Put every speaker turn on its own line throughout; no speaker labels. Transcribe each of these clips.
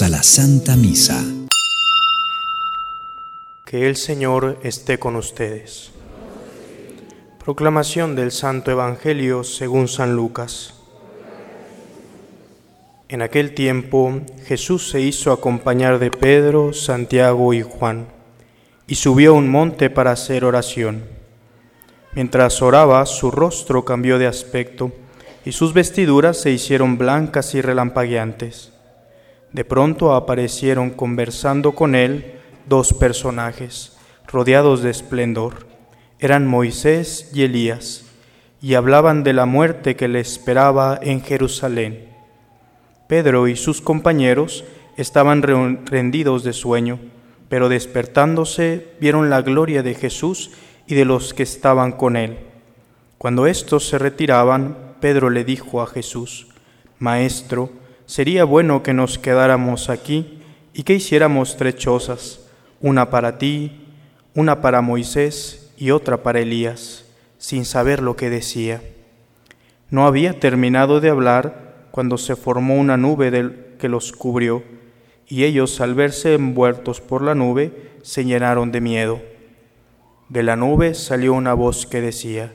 a la Santa Misa.
Que el Señor esté con ustedes. Proclamación del Santo Evangelio según San Lucas. En aquel tiempo Jesús se hizo acompañar de Pedro, Santiago y Juan, y subió a un monte para hacer oración. Mientras oraba, su rostro cambió de aspecto, y sus vestiduras se hicieron blancas y relampagueantes. De pronto aparecieron conversando con él dos personajes, rodeados de esplendor. Eran Moisés y Elías, y hablaban de la muerte que le esperaba en Jerusalén. Pedro y sus compañeros estaban rendidos de sueño, pero despertándose vieron la gloria de Jesús y de los que estaban con él. Cuando éstos se retiraban, Pedro le dijo a Jesús, Maestro, sería bueno que nos quedáramos aquí y que hiciéramos tres chozas, una para ti, una para Moisés y otra para Elías, sin saber lo que decía. No había terminado de hablar cuando se formó una nube del que los cubrió, y ellos al verse envueltos por la nube se llenaron de miedo. De la nube salió una voz que decía,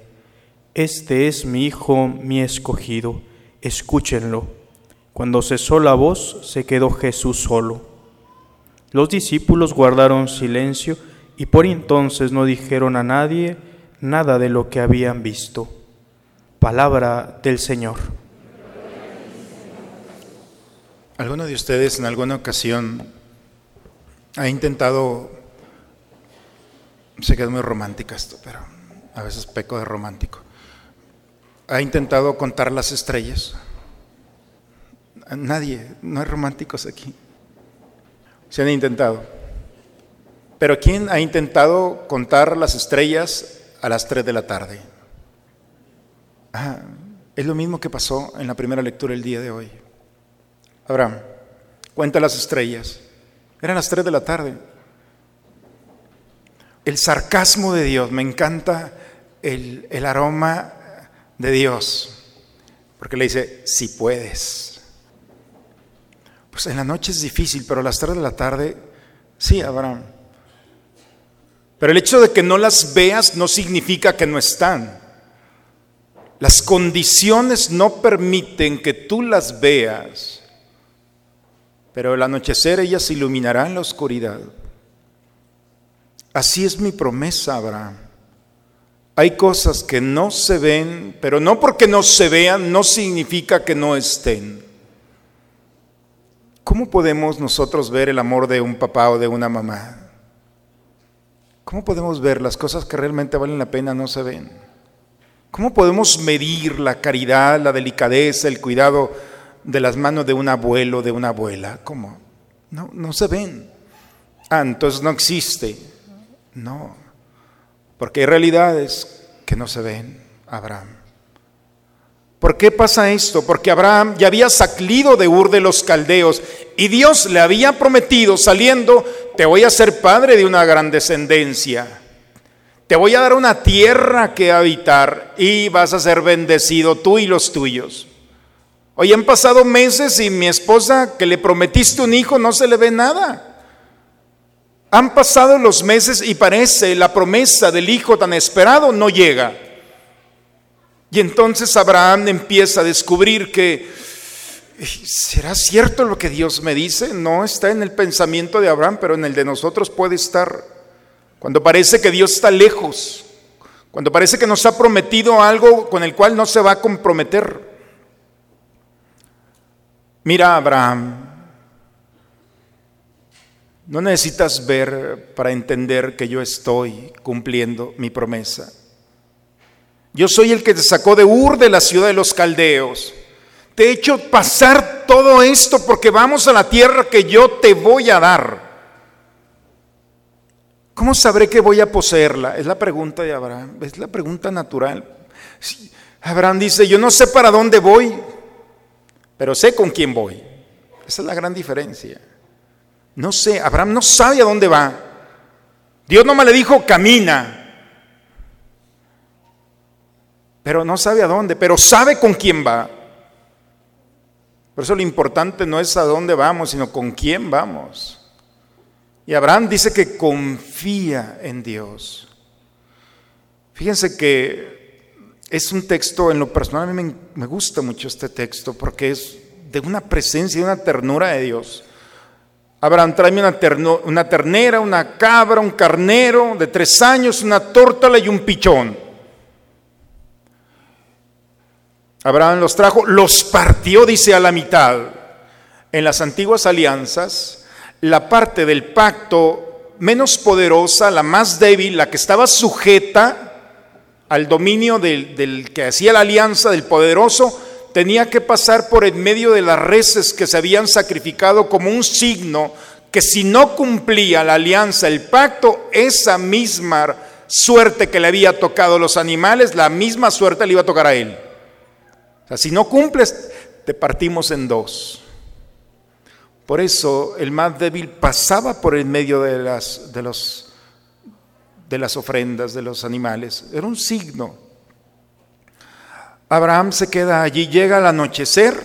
Este es mi Hijo, mi escogido, escúchenlo. Cuando cesó la voz, se quedó Jesús solo. Los discípulos guardaron silencio y por entonces no dijeron a nadie nada de lo que habían visto. Palabra del Señor.
¿Alguno de ustedes en alguna ocasión ha intentado, sé que es muy romántica esto, pero a veces peco de romántico, ha intentado contar las estrellas? Nadie, no hay románticos aquí. Se han intentado. Pero ¿quién ha intentado contar las estrellas a las 3 de la tarde? Ah, es lo mismo que pasó en la primera lectura el día de hoy. Abraham, cuenta las estrellas. Eran las 3 de la tarde. El sarcasmo de Dios, me encanta el, el aroma de Dios, porque le dice, si puedes. Pues en la noche es difícil, pero a las 3 de la tarde, sí, Abraham. Pero el hecho de que no las veas no significa que no están. Las condiciones no permiten que tú las veas, pero al anochecer ellas iluminarán la oscuridad. Así es mi promesa, Abraham. Hay cosas que no se ven, pero no porque no se vean, no significa que no estén. ¿Cómo podemos nosotros ver el amor de un papá o de una mamá? ¿Cómo podemos ver las cosas que realmente valen la pena no se ven? ¿Cómo podemos medir la caridad, la delicadeza, el cuidado de las manos de un abuelo, de una abuela? ¿Cómo? No, no se ven. Ah, entonces no existe. No, porque hay realidades que no se ven, Abraham. ¿Por qué pasa esto? Porque Abraham ya había salido de Ur de los Caldeos y Dios le había prometido saliendo, te voy a ser padre de una gran descendencia. Te voy a dar una tierra que habitar y vas a ser bendecido tú y los tuyos. Hoy han pasado meses y mi esposa que le prometiste un hijo no se le ve nada. Han pasado los meses y parece la promesa del hijo tan esperado no llega. Y entonces Abraham empieza a descubrir que, ¿será cierto lo que Dios me dice? No está en el pensamiento de Abraham, pero en el de nosotros puede estar. Cuando parece que Dios está lejos, cuando parece que nos ha prometido algo con el cual no se va a comprometer. Mira, Abraham, no necesitas ver para entender que yo estoy cumpliendo mi promesa. Yo soy el que te sacó de Ur, de la ciudad de los caldeos. Te he hecho pasar todo esto porque vamos a la tierra que yo te voy a dar. ¿Cómo sabré que voy a poseerla? Es la pregunta de Abraham, es la pregunta natural. Abraham dice, yo no sé para dónde voy, pero sé con quién voy. Esa es la gran diferencia. No sé, Abraham no sabe a dónde va. Dios no me le dijo, camina pero no sabe a dónde, pero sabe con quién va. Por eso lo importante no es a dónde vamos, sino con quién vamos. Y Abraham dice que confía en Dios. Fíjense que es un texto, en lo personal a mí me, gusta mucho este texto porque es de una presencia, de una ternura de Dios. Abraham, tráeme una, una ternera, una cabra, un carnero de tres años, una tórtala y un pichón. Abraham los trajo, los partió, dice, a la mitad. En las antiguas alianzas, la parte del pacto menos poderosa, la más débil, la que estaba sujeta al dominio del, que hacía la alianza, del poderoso, tenía que pasar por en medio de las reses que se habían sacrificado como un signo que si no cumplía la alianza, el pacto, esa misma suerte que le había tocado a los animales, la misma suerte le iba a tocar a él. Si no cumples, te partimos en dos. Por eso el más débil pasaba por el medio de las, de los, de las ofrendas de los animales. Era un signo. Abraham se queda allí, llega al anochecer,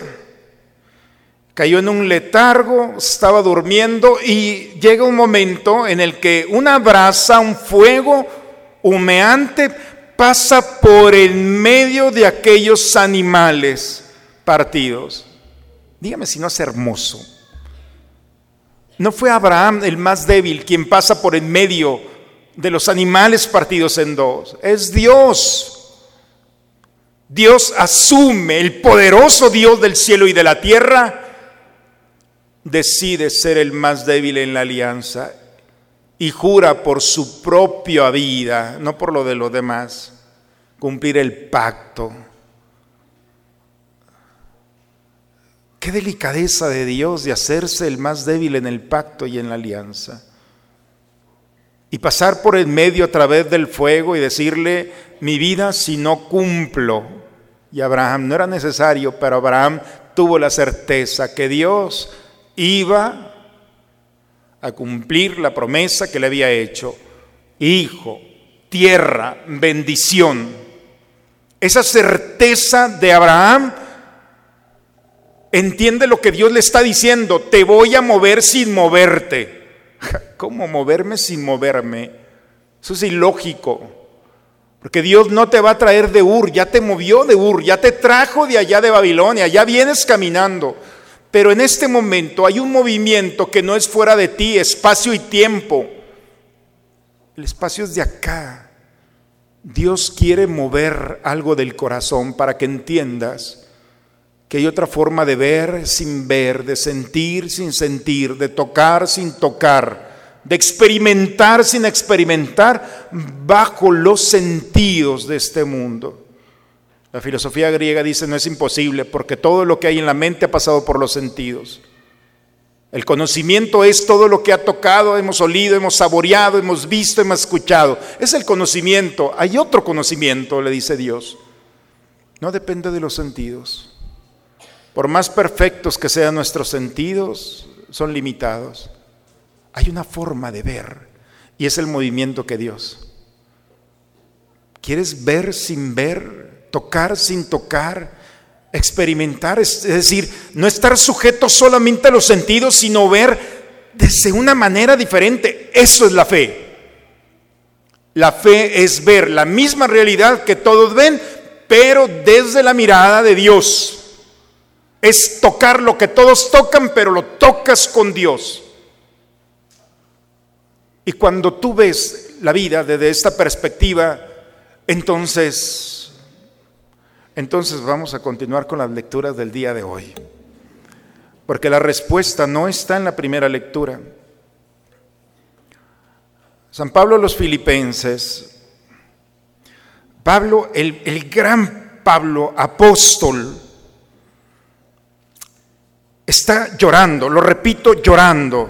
cayó en un letargo, estaba durmiendo y llega un momento en el que una brasa, un fuego humeante pasa por el medio de aquellos animales partidos. Dígame si no es hermoso. No fue Abraham el más débil quien pasa por el medio de los animales partidos en dos. Es Dios. Dios asume, el poderoso Dios del cielo y de la tierra, decide ser el más débil en la alianza y jura por su propia vida, no por lo de los demás cumplir el pacto. Qué delicadeza de Dios de hacerse el más débil en el pacto y en la alianza. Y pasar por el medio a través del fuego y decirle, mi vida si no cumplo. Y Abraham no era necesario, pero Abraham tuvo la certeza que Dios iba a cumplir la promesa que le había hecho. Hijo, tierra, bendición esa certeza de Abraham entiende lo que Dios le está diciendo, te voy a mover sin moverte. ¿Cómo moverme sin moverme? Eso es ilógico. Porque Dios no te va a traer de Ur, ya te movió de Ur, ya te trajo de allá de Babilonia, ya vienes caminando. Pero en este momento hay un movimiento que no es fuera de ti, espacio y tiempo. El espacio es de acá. Dios quiere mover algo del corazón para que entiendas que hay otra forma de ver sin ver, de sentir sin sentir, de tocar sin tocar, de experimentar sin experimentar bajo los sentidos de este mundo. La filosofía griega dice no es imposible porque todo lo que hay en la mente ha pasado por los sentidos. El conocimiento es todo lo que ha tocado, hemos olido, hemos saboreado, hemos visto, hemos escuchado. Es el conocimiento. Hay otro conocimiento, le dice Dios. No depende de los sentidos. Por más perfectos que sean nuestros sentidos, son limitados. Hay una forma de ver y es el movimiento que Dios. ¿Quieres ver sin ver? ¿Tocar sin tocar? experimentar, es decir, no estar sujeto solamente a los sentidos, sino ver desde una manera diferente. Eso es la fe. La fe es ver la misma realidad que todos ven, pero desde la mirada de Dios. Es tocar lo que todos tocan, pero lo tocas con Dios. Y cuando tú ves la vida desde esta perspectiva, entonces entonces vamos a continuar con las lecturas del día de hoy, porque la respuesta no está en la primera lectura. San Pablo los filipenses, Pablo, el, el gran Pablo, apóstol, está llorando, lo repito, llorando.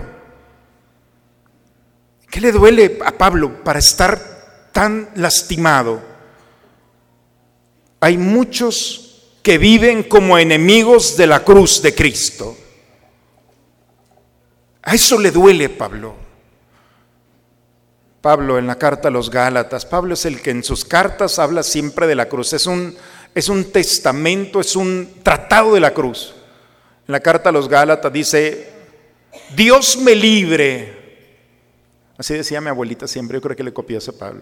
¿Qué le duele a Pablo para estar tan lastimado? Hay muchos que viven como enemigos de la cruz de Cristo. A eso le duele Pablo. Pablo en la carta a los Gálatas, Pablo es el que en sus cartas habla siempre de la cruz, es un, es un testamento, es un tratado de la cruz. En la carta a los Gálatas dice, Dios me libre. Así decía mi abuelita siempre, yo creo que le copió a Pablo.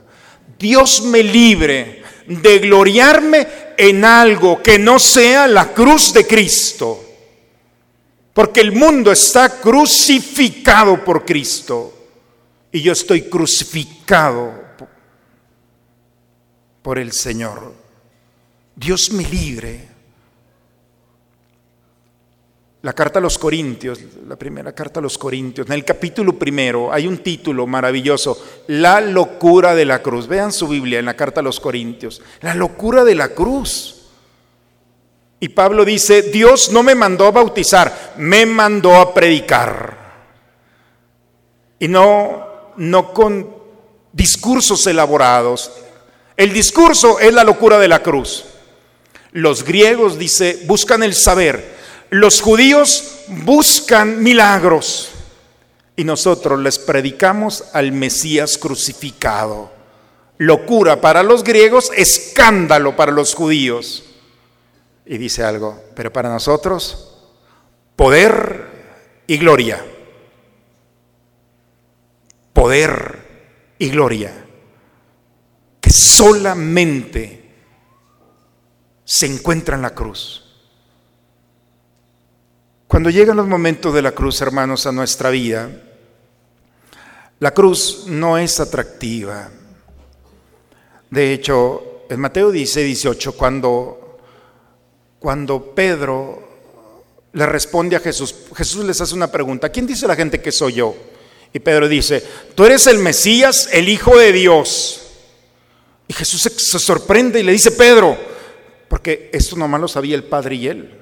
Dios me libre de gloriarme en algo que no sea la cruz de Cristo. Porque el mundo está crucificado por Cristo y yo estoy crucificado por el Señor. Dios me libre. La carta a los Corintios, la primera carta a los Corintios, en el capítulo primero hay un título maravilloso, La locura de la cruz. Vean su Biblia en la carta a los Corintios, la locura de la cruz. Y Pablo dice, Dios no me mandó a bautizar, me mandó a predicar. Y no, no con discursos elaborados. El discurso es la locura de la cruz. Los griegos, dice, buscan el saber. Los judíos buscan milagros. Y nosotros les predicamos al Mesías crucificado. Locura para los griegos, escándalo para los judíos y dice algo, pero para nosotros, poder y gloria. Poder y gloria. Que solamente se encuentra en la cruz. Cuando llegan los momentos de la cruz, hermanos, a nuestra vida, la cruz no es atractiva. De hecho, en Mateo dice 18, cuando cuando Pedro le responde a Jesús, Jesús les hace una pregunta, ¿quién dice la gente que soy yo? Y Pedro dice, tú eres el Mesías, el Hijo de Dios. Y Jesús se, sorprende y le dice, Pedro, porque esto nomás lo sabía el Padre y él.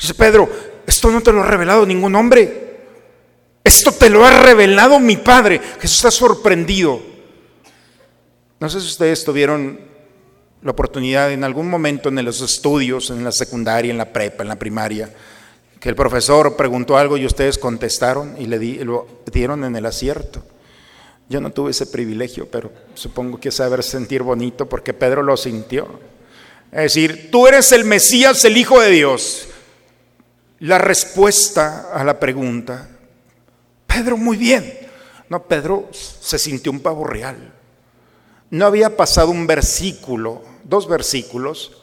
Dice, Pedro, esto no te lo ha revelado ningún hombre. Esto te lo ha revelado mi Padre. Jesús está sorprendido. No sé si ustedes tuvieron la oportunidad en algún momento en los estudios, en la secundaria, en la prepa, en la primaria, que el profesor preguntó algo y ustedes contestaron y le lo dieron en el acierto. Yo no tuve ese privilegio, pero supongo que saber sentir bonito porque Pedro lo sintió. Es decir, tú eres el Mesías, el Hijo de Dios. La respuesta a la pregunta, Pedro, muy bien. No, Pedro se sintió un pavo real. No había pasado un versículo, dos versículos,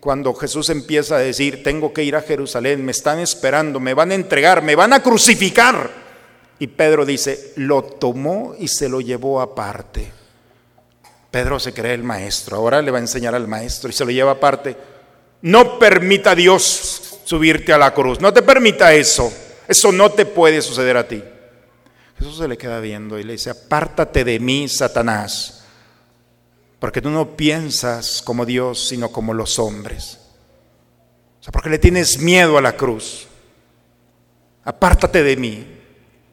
cuando Jesús empieza a decir, tengo que ir a Jerusalén, me están esperando, me van a entregar, me van a crucificar. Y Pedro dice, lo tomó y se lo llevó aparte. Pedro se cree el maestro, ahora le va a enseñar al maestro y se lo lleva aparte. No permita Dios subirte a la cruz, no te permita eso, eso no te puede suceder a ti. Jesús se le queda viendo y le dice, apártate de mí, Satanás porque tú no piensas como Dios, sino como los hombres. O sea, porque le tienes miedo a la cruz. Apártate de mí.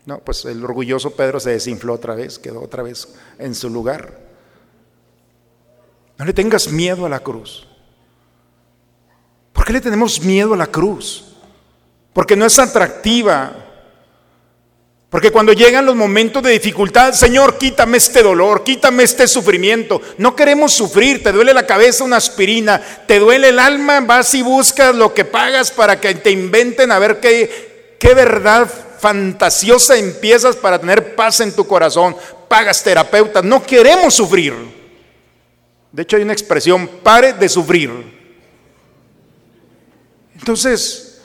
No, pues el orgulloso Pedro se desinfló otra vez, quedó otra vez en su lugar. No le tengas miedo a la cruz. ¿Por qué le tenemos miedo a la cruz? Porque no es atractiva, porque cuando llegan los momentos de dificultad, Señor, quítame este dolor, quítame este sufrimiento. No queremos sufrir, te duele la cabeza una aspirina, te duele el alma, vas y buscas lo que pagas para que te inventen a ver qué, qué verdad fantasiosa empiezas para tener paz en tu corazón. Pagas terapeutas, no queremos sufrir. De hecho hay una expresión, pare de sufrir. Entonces,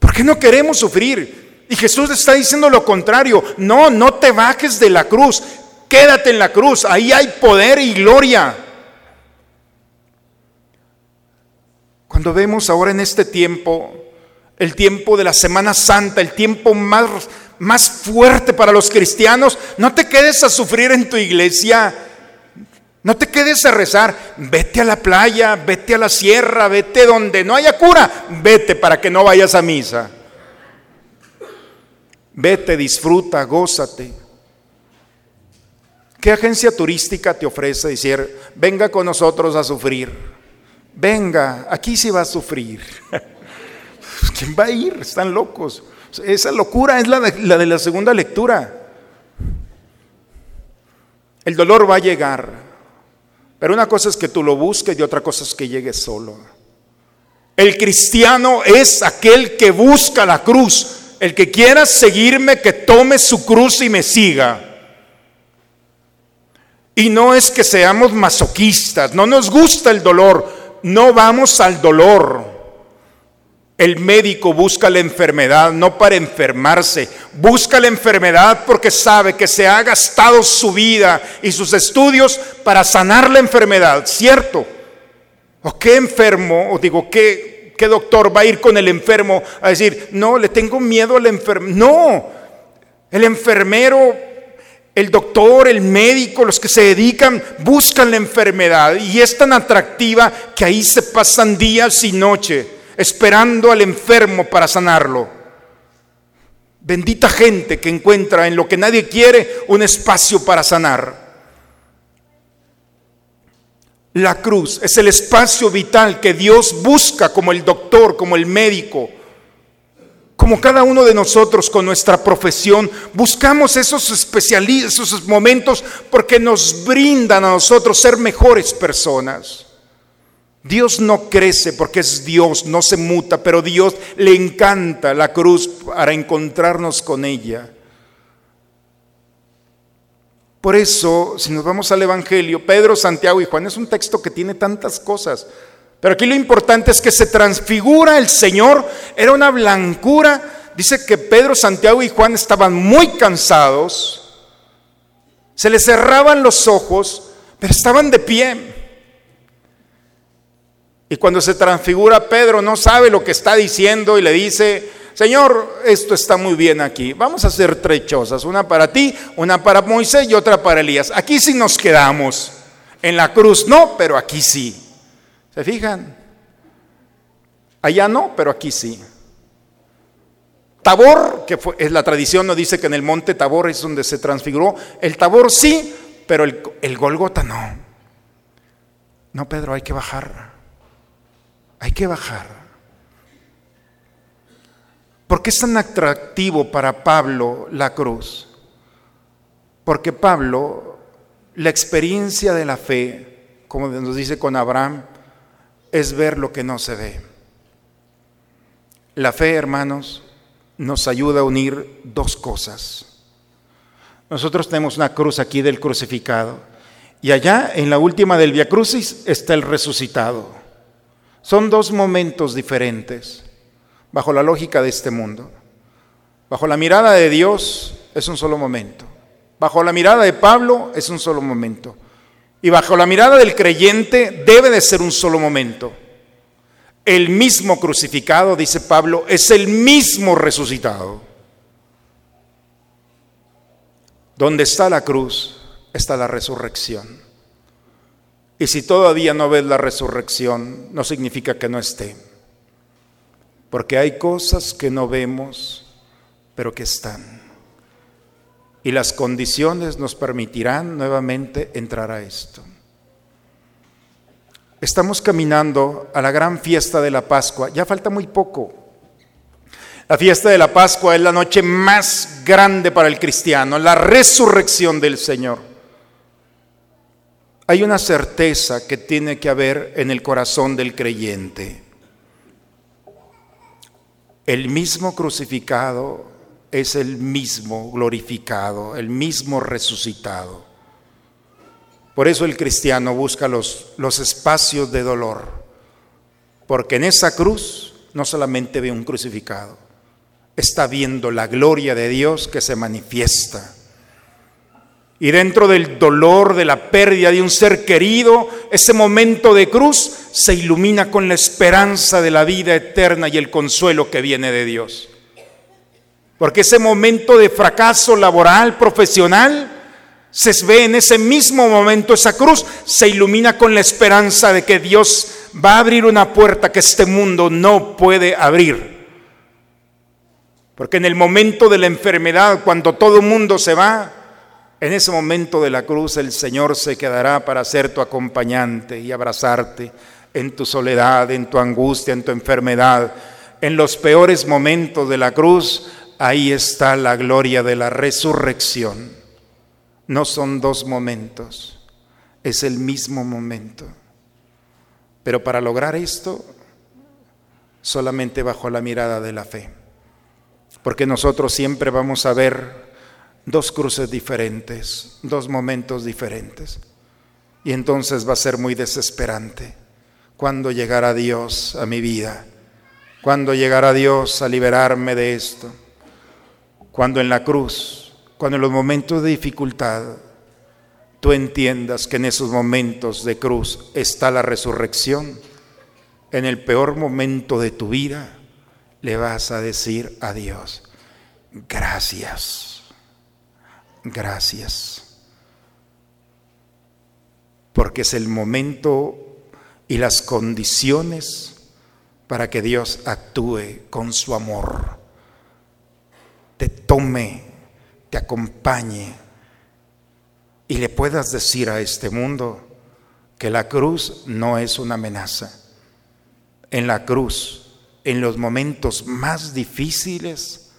¿por qué no queremos sufrir? Y Jesús está diciendo lo contrario. No, no te bajes de la cruz. Quédate en la cruz. Ahí hay poder y gloria. Cuando vemos ahora en este tiempo, el tiempo de la Semana Santa, el tiempo más, más fuerte para los cristianos, no te quedes a sufrir en tu iglesia. No te quedes a rezar, vete a la playa, vete a la sierra, vete donde no haya cura, vete para que no vayas a misa. Vete, disfruta, gózate. ¿Qué agencia turística te ofrece decir, venga con nosotros a sufrir? Venga, aquí sí va a sufrir. ¿Quién va a ir? Están locos. Esa locura es la de, la de la segunda lectura. El dolor va a llegar, pero una cosa es que tú lo busques y otra cosa es que llegue solo. El cristiano es aquel que busca la cruz. El que quiera seguirme, que tome su cruz y me siga. Y no es que seamos masoquistas, no nos gusta el dolor, no vamos al dolor. El médico busca la enfermedad no para enfermarse, busca la enfermedad porque sabe que se ha gastado su vida y sus estudios para sanar la enfermedad, ¿cierto? ¿O qué enfermo, o digo, qué, doctor va a ir con el enfermo a decir, no, le tengo miedo al enfermo? No, el enfermero, el doctor, el médico, los que se dedican, buscan la enfermedad y es tan atractiva que ahí se pasan días y noches esperando al enfermo para sanarlo. Bendita gente que encuentra en lo que nadie quiere un espacio para sanar. La cruz es el espacio vital que Dios busca como el doctor, como el médico, como cada uno de nosotros con nuestra profesión. Buscamos esos esos momentos porque nos brindan a nosotros ser mejores personas. Dios no crece porque es Dios, no se muta, pero Dios le encanta la cruz para encontrarnos con ella. Por eso, si nos vamos al Evangelio, Pedro, Santiago y Juan es un texto que tiene tantas cosas. Pero aquí lo importante es que se transfigura el Señor, era una blancura. Dice que Pedro, Santiago y Juan estaban muy cansados, se les cerraban los ojos, pero estaban de pie. Y cuando se transfigura Pedro no sabe lo que está diciendo y le dice, Señor, esto está muy bien aquí. Vamos a hacer tres chozas, una para ti, una para Moisés y otra para Elías. Aquí sí nos quedamos. En la cruz no, pero aquí sí. ¿Se fijan? Allá no, pero aquí sí. Tabor, que fue, es la tradición, nos dice que en el monte Tabor es donde se transfiguró. El Tabor sí, pero el, el Golgota no. No, Pedro, hay que bajar. Hay que bajar. ¿Por qué es tan atractivo para Pablo la cruz? Porque Pablo, la experiencia de la fe, como nos dice con Abraham, es ver lo que no se ve. La fe, hermanos, nos ayuda a unir dos cosas. Nosotros tenemos una cruz aquí del crucificado y allá en la última del Via Crucis está el resucitado. Son dos momentos diferentes bajo la lógica de este mundo. Bajo la mirada de Dios es un solo momento. Bajo la mirada de Pablo es un solo momento. Y bajo la mirada del creyente debe de ser un solo momento. El mismo crucificado, dice Pablo, es el mismo resucitado. Donde está la cruz está la resurrección. Y si todavía no ves la resurrección, no significa que no esté. Porque hay cosas que no vemos, pero que están. Y las condiciones nos permitirán nuevamente entrar a esto. Estamos caminando a la gran fiesta de la Pascua. Ya falta muy poco. La fiesta de la Pascua es la noche más grande para el cristiano, la resurrección del Señor. Hay una certeza que tiene que haber en el corazón del creyente. El mismo crucificado es el mismo glorificado, el mismo resucitado. Por eso el cristiano busca los, los espacios de dolor, porque en esa cruz no solamente ve un crucificado, está viendo la gloria de Dios que se manifiesta y dentro del dolor de la pérdida de un ser querido, ese momento de cruz se ilumina con la esperanza de la vida eterna y el consuelo que viene de Dios. Porque ese momento de fracaso laboral, profesional, se ve en ese mismo momento esa cruz, se ilumina con la esperanza de que Dios va a abrir una puerta que este mundo no puede abrir. Porque en el momento de la enfermedad, cuando todo el mundo se va, en ese momento de la cruz el Señor se quedará para ser tu acompañante y abrazarte en tu soledad, en tu angustia, en tu enfermedad. En los peores momentos de la cruz, ahí está la gloria de la resurrección. No son dos momentos, es el mismo momento. Pero para lograr esto, solamente bajo la mirada de la fe. Porque nosotros siempre vamos a ver dos cruces diferentes, dos momentos diferentes. Y entonces va a ser muy desesperante. Cuando llegará Dios a mi vida, cuando llegará Dios a liberarme de esto, cuando en la cruz, cuando en los momentos de dificultad, tú entiendas que en esos momentos de cruz está la resurrección en el peor momento de tu vida, le vas a decir a Dios, gracias, gracias. Porque es el momento y las condiciones para que Dios actúe con su amor, te tome, te acompañe y le puedas decir a este mundo que la cruz no es una amenaza. En la cruz, en los momentos más difíciles,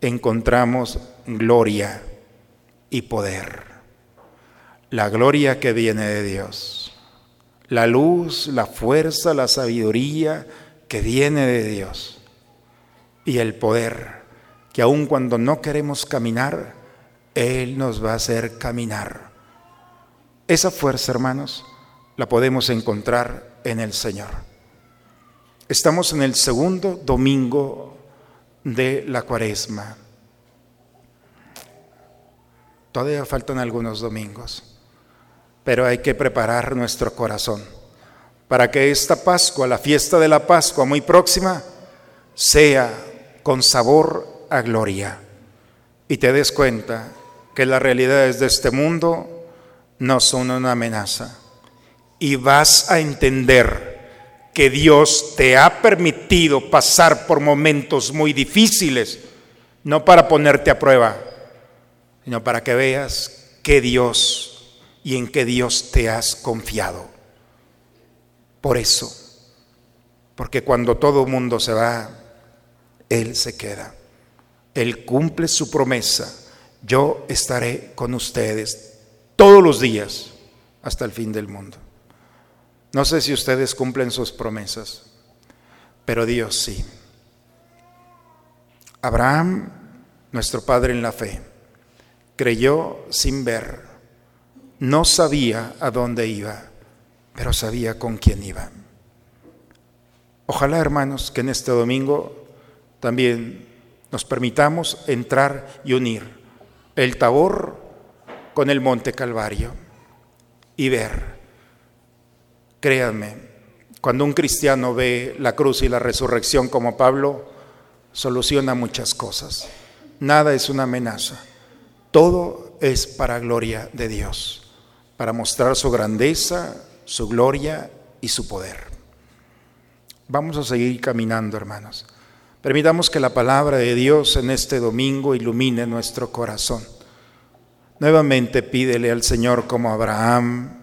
encontramos gloria y poder. La gloria que viene de Dios. La luz, la fuerza, la sabiduría que viene de Dios. Y el poder que aun cuando no queremos caminar, Él nos va a hacer caminar. Esa fuerza, hermanos, la podemos encontrar en el Señor. Estamos en el segundo domingo de la cuaresma. Todavía faltan algunos domingos, pero hay que preparar nuestro corazón para que esta Pascua, la fiesta de la Pascua muy próxima, sea con sabor a gloria y te des cuenta que las realidades de este mundo no son una amenaza y vas a entender que Dios te ha permitido pasar por momentos muy difíciles, no para ponerte a prueba, sino para que veas que Dios y en que Dios te has confiado. Por eso, porque cuando todo mundo se va, Él se queda. Él cumple su promesa. Yo estaré con ustedes todos los días hasta el fin del mundo. No sé si ustedes cumplen sus promesas, pero Dios sí. Abraham, nuestro padre en la fe, creyó sin ver, no sabía a dónde iba, pero sabía con quién iba. Ojalá, hermanos, que en este domingo también nos permitamos entrar y unir el Tabor con el Monte Calvario y ver Créanme, cuando un cristiano ve la cruz y la resurrección como Pablo, soluciona muchas cosas. Nada es una amenaza. Todo es para gloria de Dios, para mostrar su grandeza, su gloria y su poder. Vamos a seguir caminando, hermanos. Permitamos que la palabra de Dios en este domingo ilumine nuestro corazón. Nuevamente pídele al Señor como Abraham,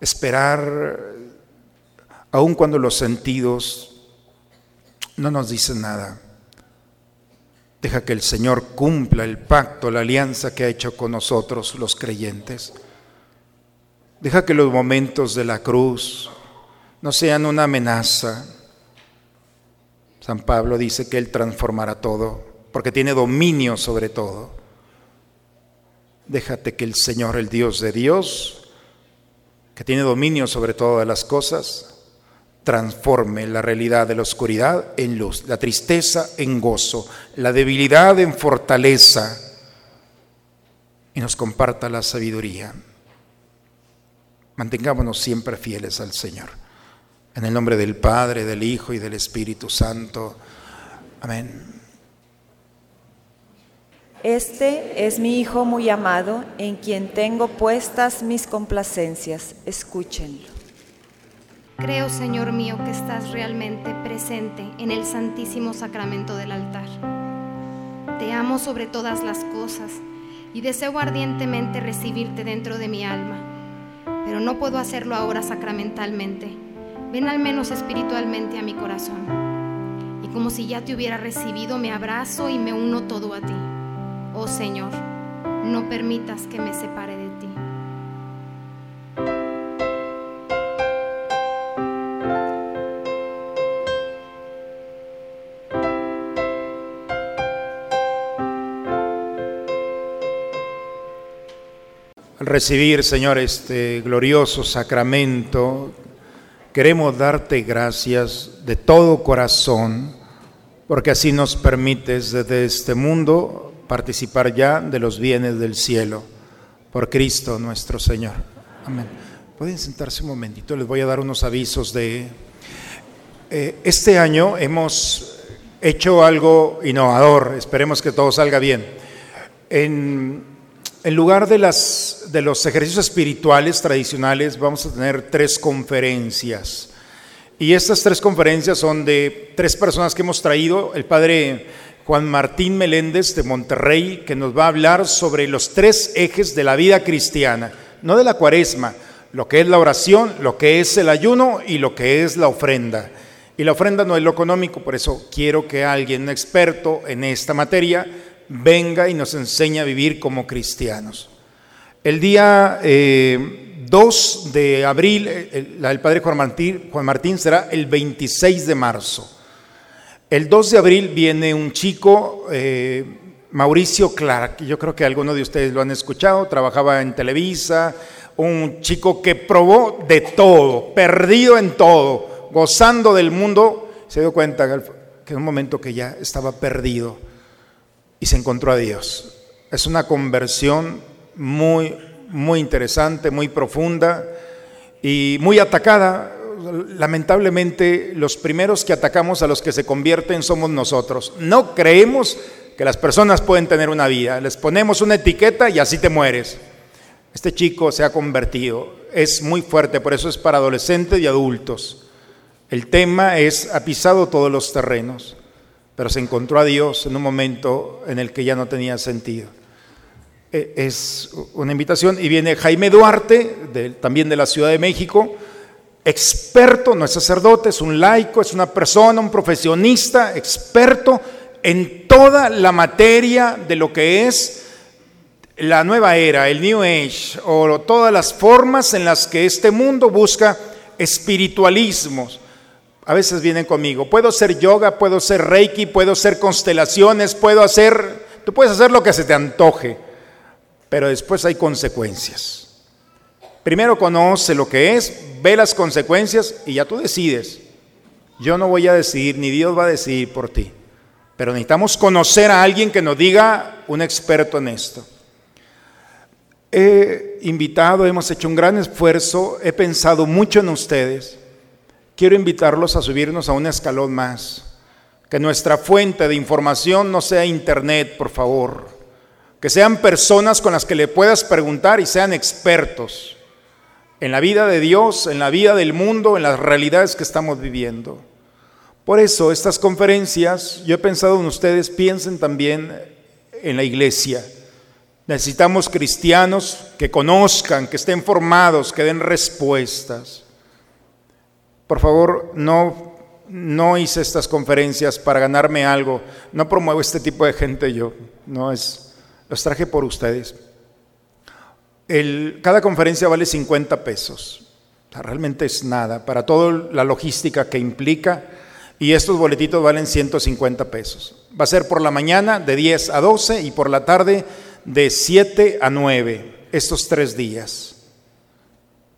esperar, aun cuando los sentidos no nos dicen nada. Deja que el Señor cumpla el pacto, la alianza que ha hecho con nosotros los creyentes. Deja que los momentos de la cruz no sean una amenaza. San Pablo dice que Él transformará todo, porque tiene dominio sobre todo. Déjate que el Señor, el Dios de Dios, que tiene dominio sobre todas las cosas, transforme la realidad de la oscuridad en luz, la tristeza en gozo, la debilidad en fortaleza y nos comparta la sabiduría. Mantengámonos siempre fieles al Señor. En el nombre del Padre, del Hijo y del Espíritu Santo. Amén.
Este es mi Hijo muy amado, en quien tengo puestas mis complacencias. Escúchenlo.
Creo, Señor mío, que estás realmente presente en el santísimo sacramento del altar. Te amo sobre todas las cosas y deseo ardientemente recibirte dentro de mi alma, pero no puedo hacerlo ahora sacramentalmente. Ven al menos espiritualmente a mi corazón. Y como si ya te hubiera recibido, me abrazo y me uno todo a ti. Oh Señor, no permitas que me separe
recibir, Señor, este glorioso sacramento, queremos darte gracias de todo corazón, porque así nos permites desde este mundo participar ya de los bienes del cielo, por Cristo nuestro Señor. Amén. Pueden sentarse un momentito, les voy a dar unos avisos de... Eh, este año hemos hecho algo innovador, esperemos que todo salga bien. En, en lugar de, las, de los ejercicios espirituales tradicionales, vamos a tener tres conferencias. Y estas tres conferencias son de tres personas que hemos traído. El padre Juan Martín Meléndez de Monterrey, que nos va a hablar sobre los tres ejes de la vida cristiana, no de la cuaresma, lo que es la oración, lo que es el ayuno y lo que es la ofrenda. Y la ofrenda no es lo económico, por eso quiero que alguien experto en esta materia venga y nos enseñe a vivir como cristianos. El día 2 eh, de abril, el, el, padre Juan Martín, Juan Martín será el 26 de marzo. El 2 de abril viene un chico, eh, Mauricio Clark, yo creo que algunos de ustedes lo han escuchado, trabajaba en Televisa, un chico que probó de todo, perdido en todo, gozando del mundo, se dio cuenta que en un momento que ya estaba perdido y se encontró a Dios. Es una conversión muy, muy interesante, muy profunda y muy atacada. Lamentablemente, los primeros que atacamos a los que se convierten somos nosotros. No creemos que las personas pueden tener una vida. Les ponemos una etiqueta y así te mueres. Este chico se ha convertido. Es muy fuerte, por eso es para adolescentes y adultos. El tema es, ha pisado todos los terrenos, pero se encontró a Dios en un momento en el que ya no tenía sentido. E, es una invitación y viene Jaime Duarte, también de la Ciudad de México, experto, no es sacerdote, es un laico, es una persona, un profesionista, experto en toda la materia de lo que es la nueva era, el New Age, o todas las formas en las que este mundo busca espiritualismos a veces vienen conmigo. Puedo hacer yoga, puedo hacer reiki, puedo hacer constelaciones, puedo hacer, tú puedes hacer lo que se te antoje, pero después hay consecuencias. Primero conoce lo que es, ve las consecuencias y ya tú decides. Yo no voy a decidir, ni Dios va a decidir por ti. Pero necesitamos conocer a alguien que nos diga un experto en esto. He invitado, hemos hecho un gran esfuerzo, he pensado mucho en ustedes quiero invitarlos a subirnos a un escalón más. Que nuestra fuente de información no sea Internet, por favor. Que sean personas con las que le puedas preguntar y sean expertos en la vida de Dios, en la vida del mundo, en las realidades que estamos viviendo. Por eso estas conferencias, yo he pensado en ustedes, piensen también en la iglesia. Necesitamos cristianos que conozcan, que estén formados, que den respuestas. Por favor, no, no hice estas conferencias para ganarme algo. No promuevo este tipo de gente yo. No es, los traje por ustedes. cada conferencia vale 50 pesos. realmente es nada para toda la logística que implica. Y estos boletitos valen 150 pesos. Va a ser por la mañana de 10 a 12 y por la tarde de 7 a 9, estos tres días.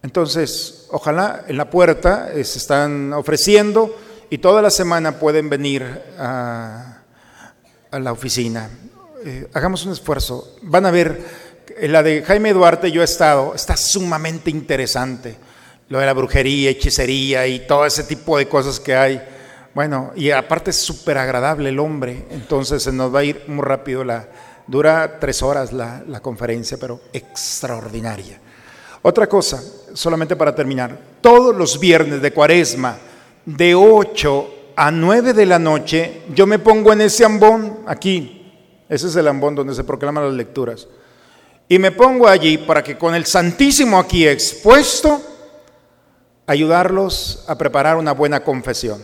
Entonces, ojalá en la puerta eh, se están ofreciendo y toda la semana pueden venir a, la oficina. Eh, hagamos un esfuerzo. Van a ver, la de Jaime Duarte yo he estado, está sumamente interesante. Lo de la brujería, hechicería y todo ese tipo de cosas que hay. Bueno, y aparte es súper agradable el hombre, entonces se nos va a ir muy rápido la... Dura tres horas la conferencia, pero extraordinaria. Otra cosa, solamente para terminar, todos los viernes de cuaresma, de 8 a 9 de la noche, yo me pongo en ese ambón, aquí, ese es el ambón donde se proclaman las lecturas, y me pongo allí para que con el Santísimo aquí expuesto, ayudarlos a preparar una buena confesión.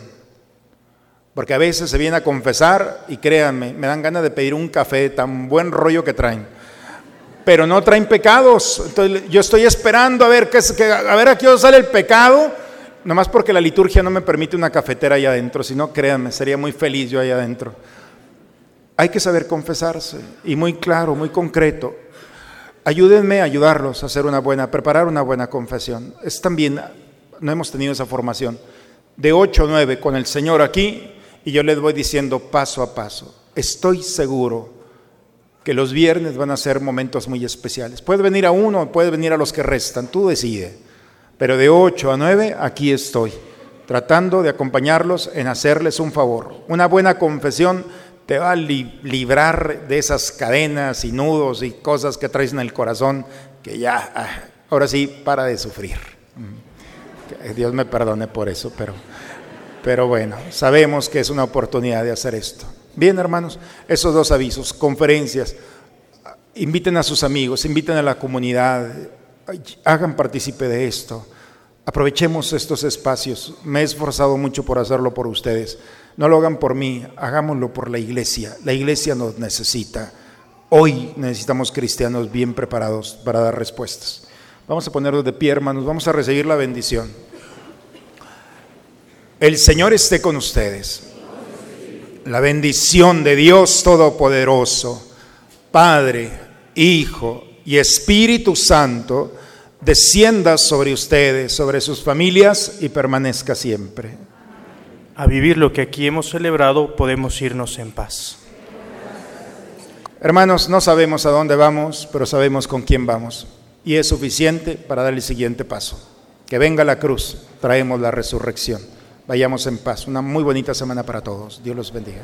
Porque a veces se viene a confesar y créanme, me dan ganas de pedir un café tan buen rollo que traen pero no traen pecados. Yo estoy esperando a ver, qué, a ver a sale el pecado, nomás porque la liturgia no me permite una cafetera allá adentro, si no, créanme, sería muy feliz yo allá adentro. Hay que saber confesarse, y muy claro, muy concreto. ayúdenme a ayudarlos a hacer una buena, a preparar una buena confesión. Es también, no hemos tenido esa formación, de 8 a 9 con el Señor aquí y yo les voy diciendo paso a paso. Estoy seguro que los viernes van a ser momentos muy especiales. Puede venir a uno, puede venir a los que restan, tú decide. Pero de 8 a 9 aquí estoy, tratando de acompañarlos en hacerles un favor. Una buena confesión te va a librar de esas cadenas y nudos y cosas que traes en el corazón que ya, ah, ahora sí, para de sufrir. Mm. Dios me perdone por eso, pero, pero bueno, sabemos que es una oportunidad de hacer esto. Bien, hermanos, esos dos avisos, conferencias, inviten a sus amigos, inviten a la comunidad, hagan partícipe de esto. Aprovechemos estos espacios. Me he esforzado mucho por hacerlo por ustedes. No lo hagan por mí, hagámoslo por la iglesia. La iglesia nos necesita. Hoy necesitamos cristianos bien preparados para dar respuestas. Vamos a ponernos de pie, hermanos. Vamos a recibir la bendición. El Señor esté con ustedes la bendición de Dios Todopoderoso, Padre, Hijo y Espíritu Santo, descienda sobre ustedes, sobre sus familias y permanezca siempre.
A vivir lo que aquí hemos celebrado, podemos irnos en paz.
Hermanos, no sabemos a dónde vamos, pero sabemos con quién vamos. Y es suficiente para dar el siguiente paso. Que venga la cruz, traemos la resurrección. Vayamos en paz. Una muy bonita semana para todos. Dios los bendiga.